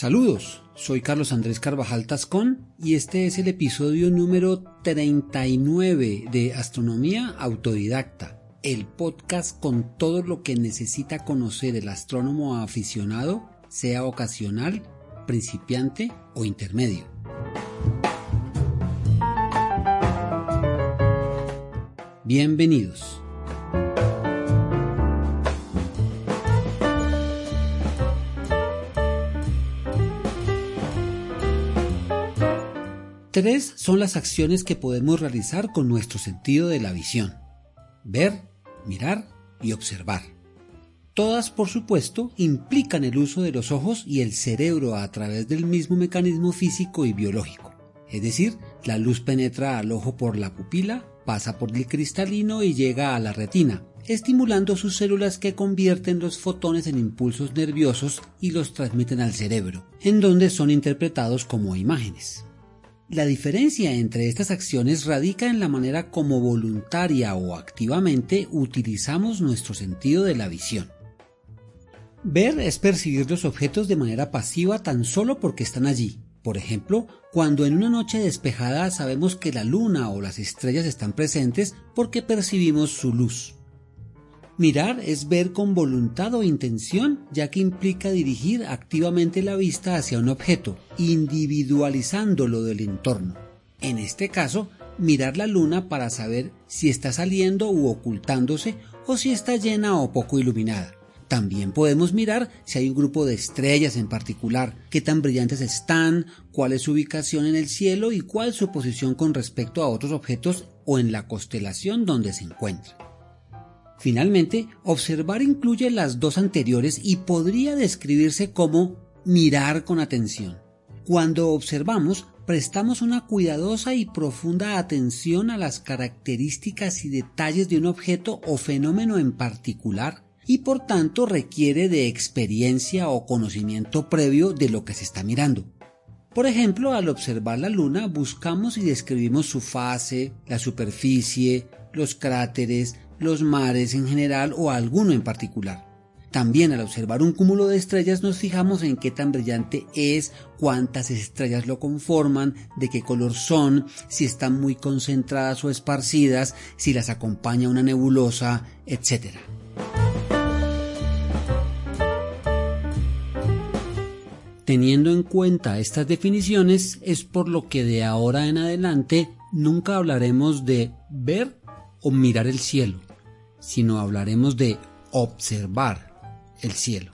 Saludos, soy Carlos Andrés Carvajal Tascón y este es el episodio número 39 de Astronomía Autodidacta, el podcast con todo lo que necesita conocer el astrónomo aficionado, sea ocasional, principiante o intermedio. Bienvenidos. Tres son las acciones que podemos realizar con nuestro sentido de la visión. Ver, mirar y observar. Todas, por supuesto, implican el uso de los ojos y el cerebro a través del mismo mecanismo físico y biológico. Es decir, la luz penetra al ojo por la pupila, pasa por el cristalino y llega a la retina, estimulando sus células que convierten los fotones en impulsos nerviosos y los transmiten al cerebro, en donde son interpretados como imágenes. La diferencia entre estas acciones radica en la manera como voluntaria o activamente utilizamos nuestro sentido de la visión. Ver es percibir los objetos de manera pasiva tan solo porque están allí. Por ejemplo, cuando en una noche despejada sabemos que la luna o las estrellas están presentes porque percibimos su luz. Mirar es ver con voluntad o intención, ya que implica dirigir activamente la vista hacia un objeto, individualizándolo del entorno. En este caso, mirar la luna para saber si está saliendo u ocultándose o si está llena o poco iluminada. También podemos mirar si hay un grupo de estrellas en particular, qué tan brillantes están, cuál es su ubicación en el cielo y cuál su posición con respecto a otros objetos o en la constelación donde se encuentra. Finalmente, observar incluye las dos anteriores y podría describirse como mirar con atención. Cuando observamos, prestamos una cuidadosa y profunda atención a las características y detalles de un objeto o fenómeno en particular y por tanto requiere de experiencia o conocimiento previo de lo que se está mirando. Por ejemplo, al observar la luna buscamos y describimos su fase, la superficie, los cráteres, los mares en general o alguno en particular. También al observar un cúmulo de estrellas nos fijamos en qué tan brillante es, cuántas estrellas lo conforman, de qué color son, si están muy concentradas o esparcidas, si las acompaña una nebulosa, etc. Teniendo en cuenta estas definiciones es por lo que de ahora en adelante nunca hablaremos de ver o mirar el cielo, sino hablaremos de observar el cielo.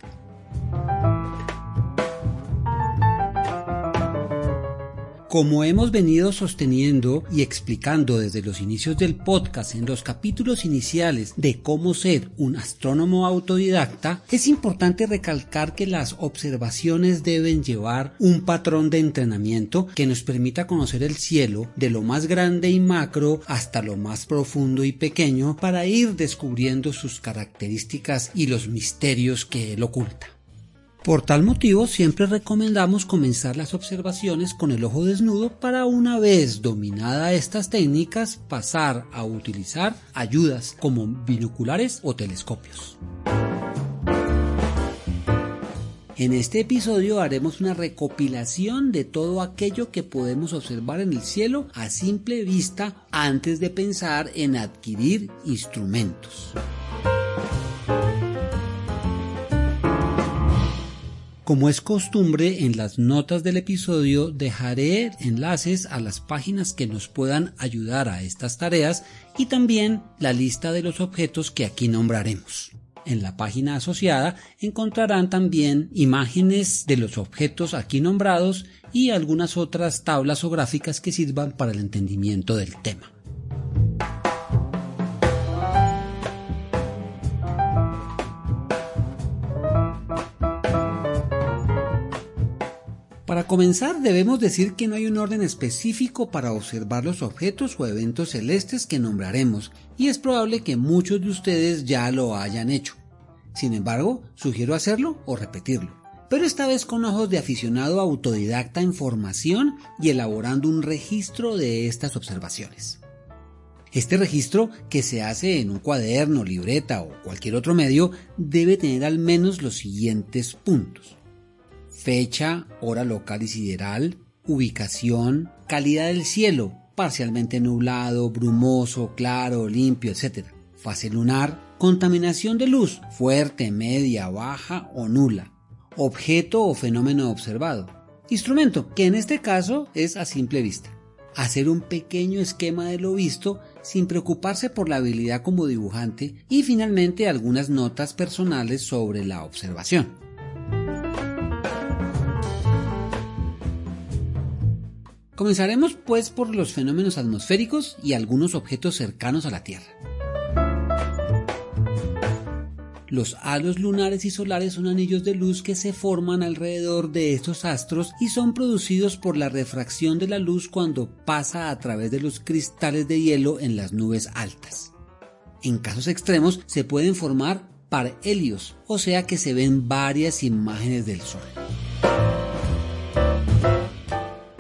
Como hemos venido sosteniendo y explicando desde los inicios del podcast en los capítulos iniciales de cómo ser un astrónomo autodidacta, es importante recalcar que las observaciones deben llevar un patrón de entrenamiento que nos permita conocer el cielo de lo más grande y macro hasta lo más profundo y pequeño para ir descubriendo sus características y los misterios que él oculta. Por tal motivo, siempre recomendamos comenzar las observaciones con el ojo desnudo para una vez dominada estas técnicas pasar a utilizar ayudas como binoculares o telescopios. En este episodio haremos una recopilación de todo aquello que podemos observar en el cielo a simple vista antes de pensar en adquirir instrumentos. Como es costumbre, en las notas del episodio dejaré enlaces a las páginas que nos puedan ayudar a estas tareas y también la lista de los objetos que aquí nombraremos. En la página asociada encontrarán también imágenes de los objetos aquí nombrados y algunas otras tablas o gráficas que sirvan para el entendimiento del tema. Para comenzar, debemos decir que no hay un orden específico para observar los objetos o eventos celestes que nombraremos, y es probable que muchos de ustedes ya lo hayan hecho. Sin embargo, sugiero hacerlo o repetirlo, pero esta vez con ojos de aficionado autodidacta en formación y elaborando un registro de estas observaciones. Este registro, que se hace en un cuaderno, libreta o cualquier otro medio, debe tener al menos los siguientes puntos fecha, hora local y sideral, ubicación, calidad del cielo, parcialmente nublado, brumoso, claro, limpio, etc. Fase lunar, contaminación de luz, fuerte, media, baja o nula. Objeto o fenómeno observado. Instrumento, que en este caso es a simple vista. Hacer un pequeño esquema de lo visto sin preocuparse por la habilidad como dibujante y finalmente algunas notas personales sobre la observación. Comenzaremos pues por los fenómenos atmosféricos y algunos objetos cercanos a la Tierra. Los halos lunares y solares son anillos de luz que se forman alrededor de estos astros y son producidos por la refracción de la luz cuando pasa a través de los cristales de hielo en las nubes altas. En casos extremos se pueden formar parhelios, o sea que se ven varias imágenes del Sol.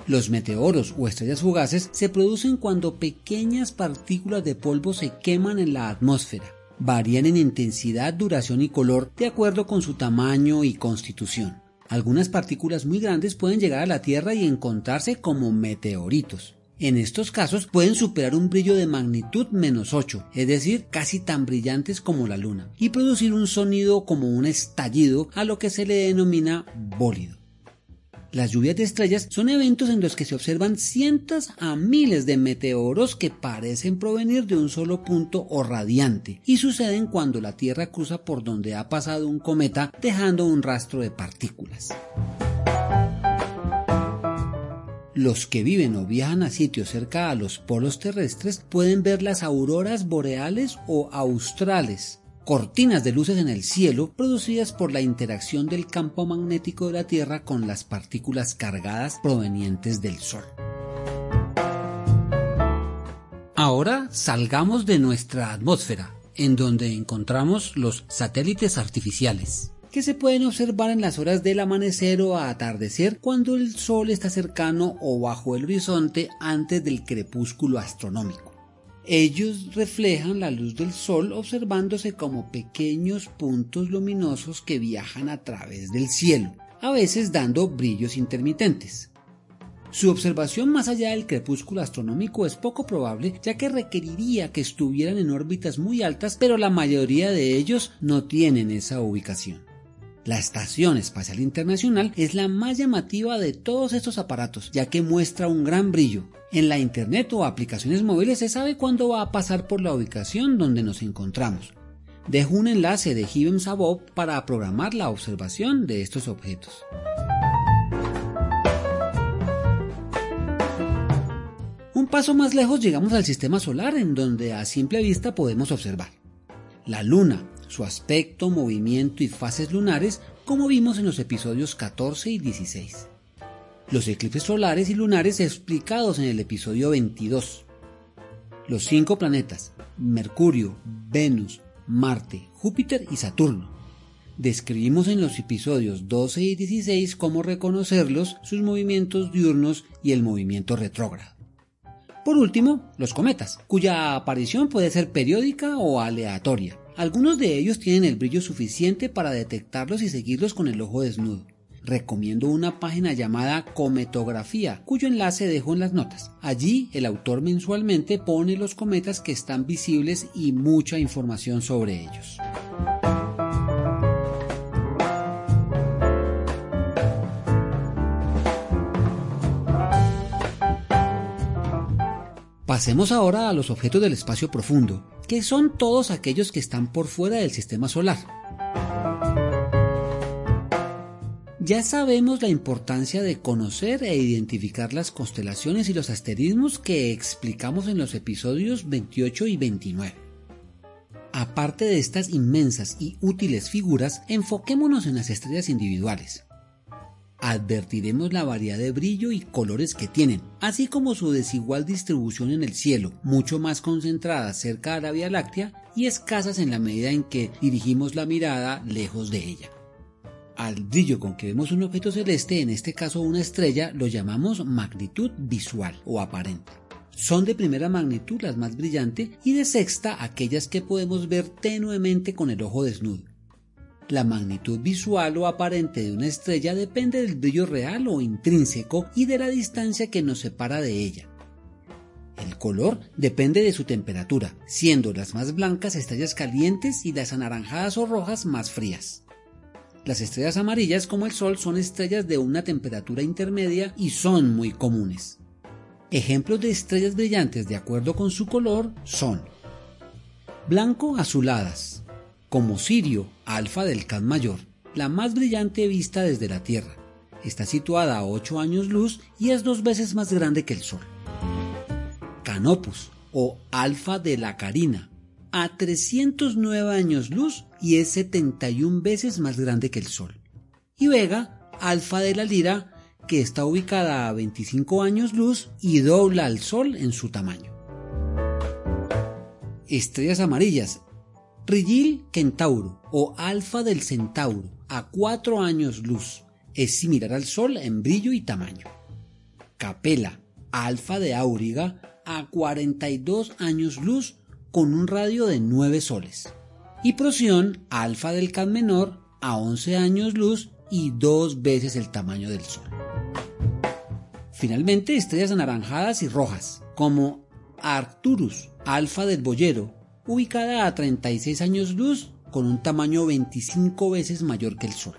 Los meteoros o estrellas fugaces se producen cuando pequeñas partículas de polvo se queman en la atmósfera. Varían en intensidad, duración y color de acuerdo con su tamaño y constitución. Algunas partículas muy grandes pueden llegar a la Tierra y encontrarse como meteoritos. En estos casos pueden superar un brillo de magnitud menos 8, es decir, casi tan brillantes como la Luna, y producir un sonido como un estallido a lo que se le denomina bólido. Las lluvias de estrellas son eventos en los que se observan cientos a miles de meteoros que parecen provenir de un solo punto o radiante y suceden cuando la Tierra cruza por donde ha pasado un cometa dejando un rastro de partículas. Los que viven o viajan a sitios cerca a los polos terrestres pueden ver las auroras boreales o australes, cortinas de luces en el cielo producidas por la interacción del campo magnético de la Tierra con las partículas cargadas provenientes del Sol. Ahora salgamos de nuestra atmósfera, en donde encontramos los satélites artificiales, que se pueden observar en las horas del amanecer o atardecer cuando el Sol está cercano o bajo el horizonte antes del crepúsculo astronómico. Ellos reflejan la luz del sol observándose como pequeños puntos luminosos que viajan a través del cielo, a veces dando brillos intermitentes. Su observación más allá del crepúsculo astronómico es poco probable ya que requeriría que estuvieran en órbitas muy altas pero la mayoría de ellos no tienen esa ubicación. La Estación Espacial Internacional es la más llamativa de todos estos aparatos, ya que muestra un gran brillo. En la Internet o aplicaciones móviles se sabe cuándo va a pasar por la ubicación donde nos encontramos. Dejo un enlace de Hibem para programar la observación de estos objetos. Un paso más lejos llegamos al sistema solar en donde a simple vista podemos observar la Luna, su aspecto, movimiento y fases lunares como vimos en los episodios 14 y 16. Los eclipses solares y lunares explicados en el episodio 22. Los cinco planetas, Mercurio, Venus, Marte, Júpiter y Saturno. Describimos en los episodios 12 y 16 cómo reconocerlos, sus movimientos diurnos y el movimiento retrógrado. Por último, los cometas, cuya aparición puede ser periódica o aleatoria. Algunos de ellos tienen el brillo suficiente para detectarlos y seguirlos con el ojo desnudo. Recomiendo una página llamada Cometografía, cuyo enlace dejo en las notas. Allí el autor mensualmente pone los cometas que están visibles y mucha información sobre ellos. Pasemos ahora a los objetos del espacio profundo, que son todos aquellos que están por fuera del sistema solar. Ya sabemos la importancia de conocer e identificar las constelaciones y los asterismos que explicamos en los episodios 28 y 29. Aparte de estas inmensas y útiles figuras, enfoquémonos en las estrellas individuales advertiremos la variedad de brillo y colores que tienen, así como su desigual distribución en el cielo, mucho más concentradas cerca de la Vía Láctea y escasas en la medida en que dirigimos la mirada lejos de ella. Al brillo con que vemos un objeto celeste, en este caso una estrella, lo llamamos magnitud visual o aparente. Son de primera magnitud las más brillantes y de sexta aquellas que podemos ver tenuemente con el ojo desnudo. La magnitud visual o aparente de una estrella depende del brillo real o intrínseco y de la distancia que nos separa de ella. El color depende de su temperatura, siendo las más blancas estrellas calientes y las anaranjadas o rojas más frías. Las estrellas amarillas como el Sol son estrellas de una temperatura intermedia y son muy comunes. Ejemplos de estrellas brillantes de acuerdo con su color son blanco azuladas, como Sirio, alfa del Can mayor, la más brillante vista desde la Tierra. Está situada a 8 años luz y es dos veces más grande que el Sol. Canopus o alfa de la Carina, a 309 años luz y es 71 veces más grande que el Sol. Y Vega, alfa de la Lira, que está ubicada a 25 años luz y dobla al Sol en su tamaño. Estrellas amarillas. Rigil Centauro o alfa del Centauro, a 4 años luz. Es similar al Sol en brillo y tamaño. Capela, alfa de Auriga, a 42 años luz con un radio de 9 soles. Y Procyon, alfa del Can menor, a 11 años luz y dos veces el tamaño del Sol. Finalmente, estrellas anaranjadas y rojas, como Arcturus, alfa del Boyero, ubicada a 36 años luz con un tamaño 25 veces mayor que el Sol.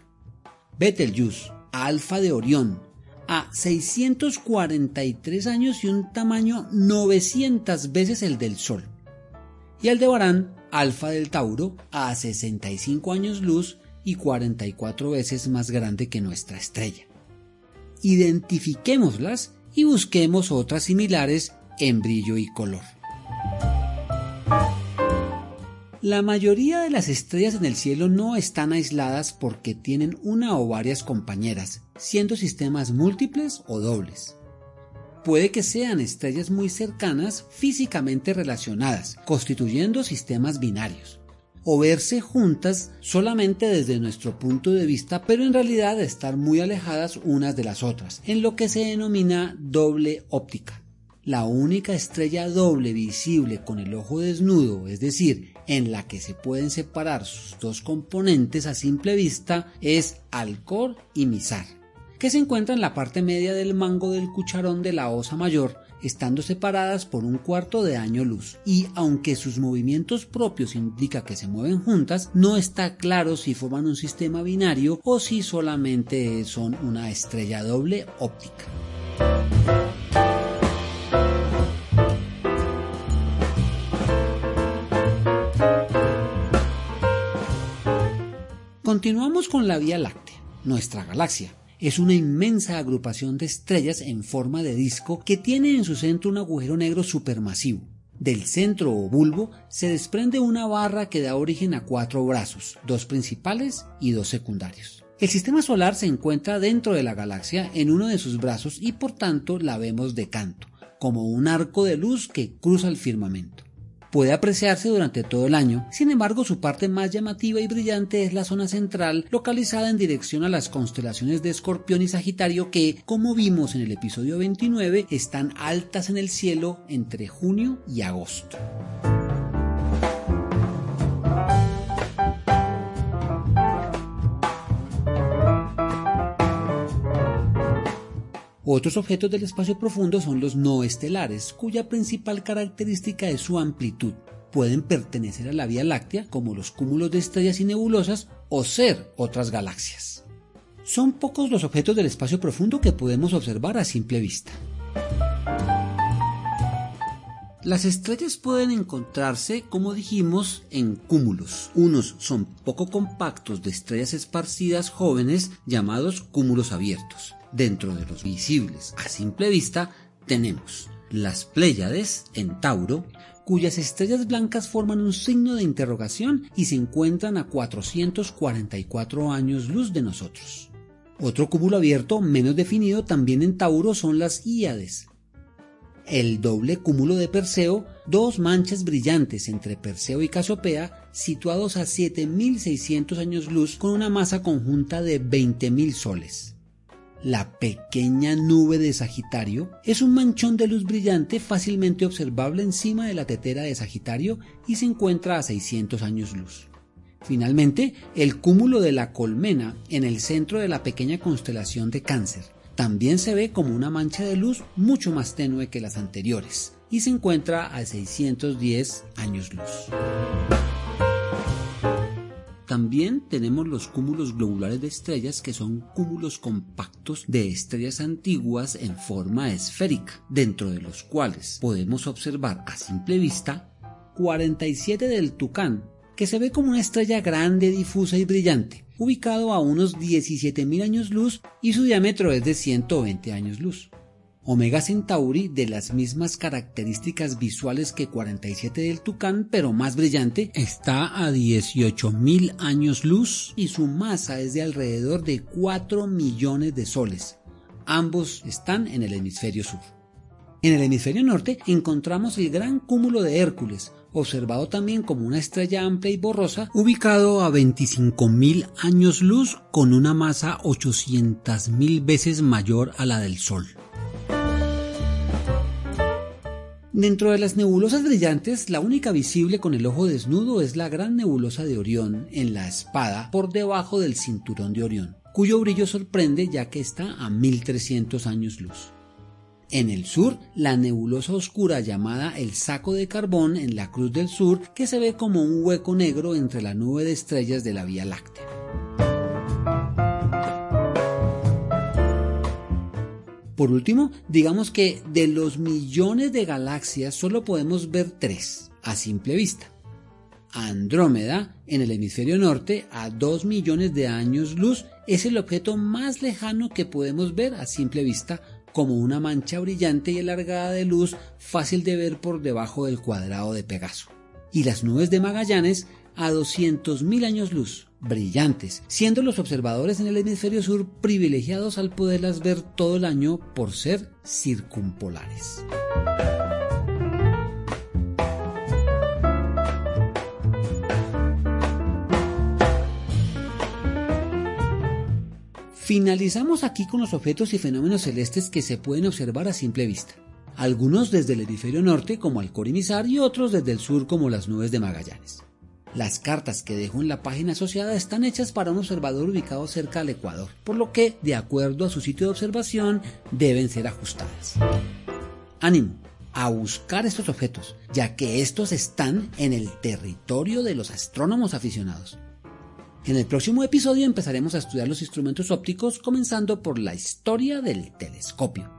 Betelgeuse, alfa de Orión, a 643 años y un tamaño 900 veces el del Sol. Y Aldebarán, alfa del Tauro, a 65 años luz y 44 veces más grande que nuestra estrella. Identifiquémoslas y busquemos otras similares en brillo y color. La mayoría de las estrellas en el cielo no están aisladas porque tienen una o varias compañeras, siendo sistemas múltiples o dobles. Puede que sean estrellas muy cercanas físicamente relacionadas, constituyendo sistemas binarios, o verse juntas solamente desde nuestro punto de vista, pero en realidad estar muy alejadas unas de las otras, en lo que se denomina doble óptica. La única estrella doble visible con el ojo desnudo, es decir, en la que se pueden separar sus dos componentes a simple vista es Alcor y Mizar, que se encuentran en la parte media del mango del cucharón de la osa mayor, estando separadas por un cuarto de año luz. Y aunque sus movimientos propios indican que se mueven juntas, no está claro si forman un sistema binario o si solamente son una estrella doble óptica. Continuamos con la Vía Láctea, nuestra galaxia. Es una inmensa agrupación de estrellas en forma de disco que tiene en su centro un agujero negro supermasivo. Del centro o bulbo se desprende una barra que da origen a cuatro brazos, dos principales y dos secundarios. El sistema solar se encuentra dentro de la galaxia en uno de sus brazos y por tanto la vemos de canto, como un arco de luz que cruza el firmamento puede apreciarse durante todo el año, sin embargo su parte más llamativa y brillante es la zona central localizada en dirección a las constelaciones de Escorpión y Sagitario que, como vimos en el episodio 29, están altas en el cielo entre junio y agosto. Otros objetos del espacio profundo son los no estelares, cuya principal característica es su amplitud. Pueden pertenecer a la Vía Láctea, como los cúmulos de estrellas y nebulosas, o ser otras galaxias. Son pocos los objetos del espacio profundo que podemos observar a simple vista. Las estrellas pueden encontrarse, como dijimos, en cúmulos. Unos son poco compactos de estrellas esparcidas jóvenes llamados cúmulos abiertos. Dentro de los visibles a simple vista tenemos las Pléyades en Tauro, cuyas estrellas blancas forman un signo de interrogación y se encuentran a 444 años luz de nosotros. Otro cúmulo abierto menos definido también en Tauro son las Íades. El doble cúmulo de Perseo, dos manchas brillantes entre Perseo y Casopea, situados a 7600 años luz con una masa conjunta de 20.000 soles. La pequeña nube de Sagitario es un manchón de luz brillante fácilmente observable encima de la tetera de Sagitario y se encuentra a 600 años luz. Finalmente, el cúmulo de la colmena en el centro de la pequeña constelación de Cáncer también se ve como una mancha de luz mucho más tenue que las anteriores y se encuentra a 610 años luz. También tenemos los cúmulos globulares de estrellas que son cúmulos compactos de estrellas antiguas en forma esférica, dentro de los cuales podemos observar a simple vista 47 del Tucán, que se ve como una estrella grande, difusa y brillante, ubicado a unos 17.000 años luz y su diámetro es de 120 años luz. Omega Centauri de las mismas características visuales que 47 del Tucán, pero más brillante, está a 18.000 años luz y su masa es de alrededor de 4 millones de soles. Ambos están en el hemisferio sur. En el hemisferio norte encontramos el gran cúmulo de Hércules, observado también como una estrella amplia y borrosa, ubicado a 25.000 años luz con una masa 800.000 veces mayor a la del Sol. Dentro de las nebulosas brillantes, la única visible con el ojo desnudo es la gran nebulosa de Orión en la espada por debajo del cinturón de Orión, cuyo brillo sorprende ya que está a 1300 años luz. En el sur, la nebulosa oscura llamada el saco de carbón en la Cruz del Sur, que se ve como un hueco negro entre la nube de estrellas de la Vía Láctea. Por último, digamos que de los millones de galaxias solo podemos ver tres a simple vista. Andrómeda, en el hemisferio norte, a 2 millones de años luz, es el objeto más lejano que podemos ver a simple vista como una mancha brillante y alargada de luz fácil de ver por debajo del cuadrado de Pegaso. Y las nubes de Magallanes a 200.000 años luz, brillantes, siendo los observadores en el hemisferio sur privilegiados al poderlas ver todo el año por ser circumpolares. Finalizamos aquí con los objetos y fenómenos celestes que se pueden observar a simple vista. Algunos desde el hemisferio norte como Alcorimizar y otros desde el sur como las nubes de Magallanes. Las cartas que dejo en la página asociada están hechas para un observador ubicado cerca al Ecuador, por lo que, de acuerdo a su sitio de observación, deben ser ajustadas. Ánimo a buscar estos objetos, ya que estos están en el territorio de los astrónomos aficionados. En el próximo episodio empezaremos a estudiar los instrumentos ópticos, comenzando por la historia del telescopio.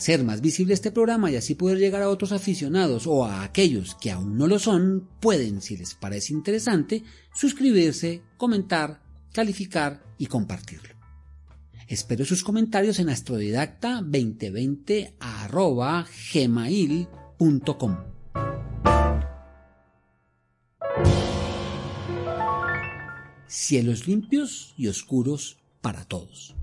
Hacer más visible este programa y así poder llegar a otros aficionados o a aquellos que aún no lo son, pueden, si les parece interesante, suscribirse, comentar, calificar y compartirlo. Espero sus comentarios en astrodidacta2020 gmail.com. Cielos limpios y oscuros para todos.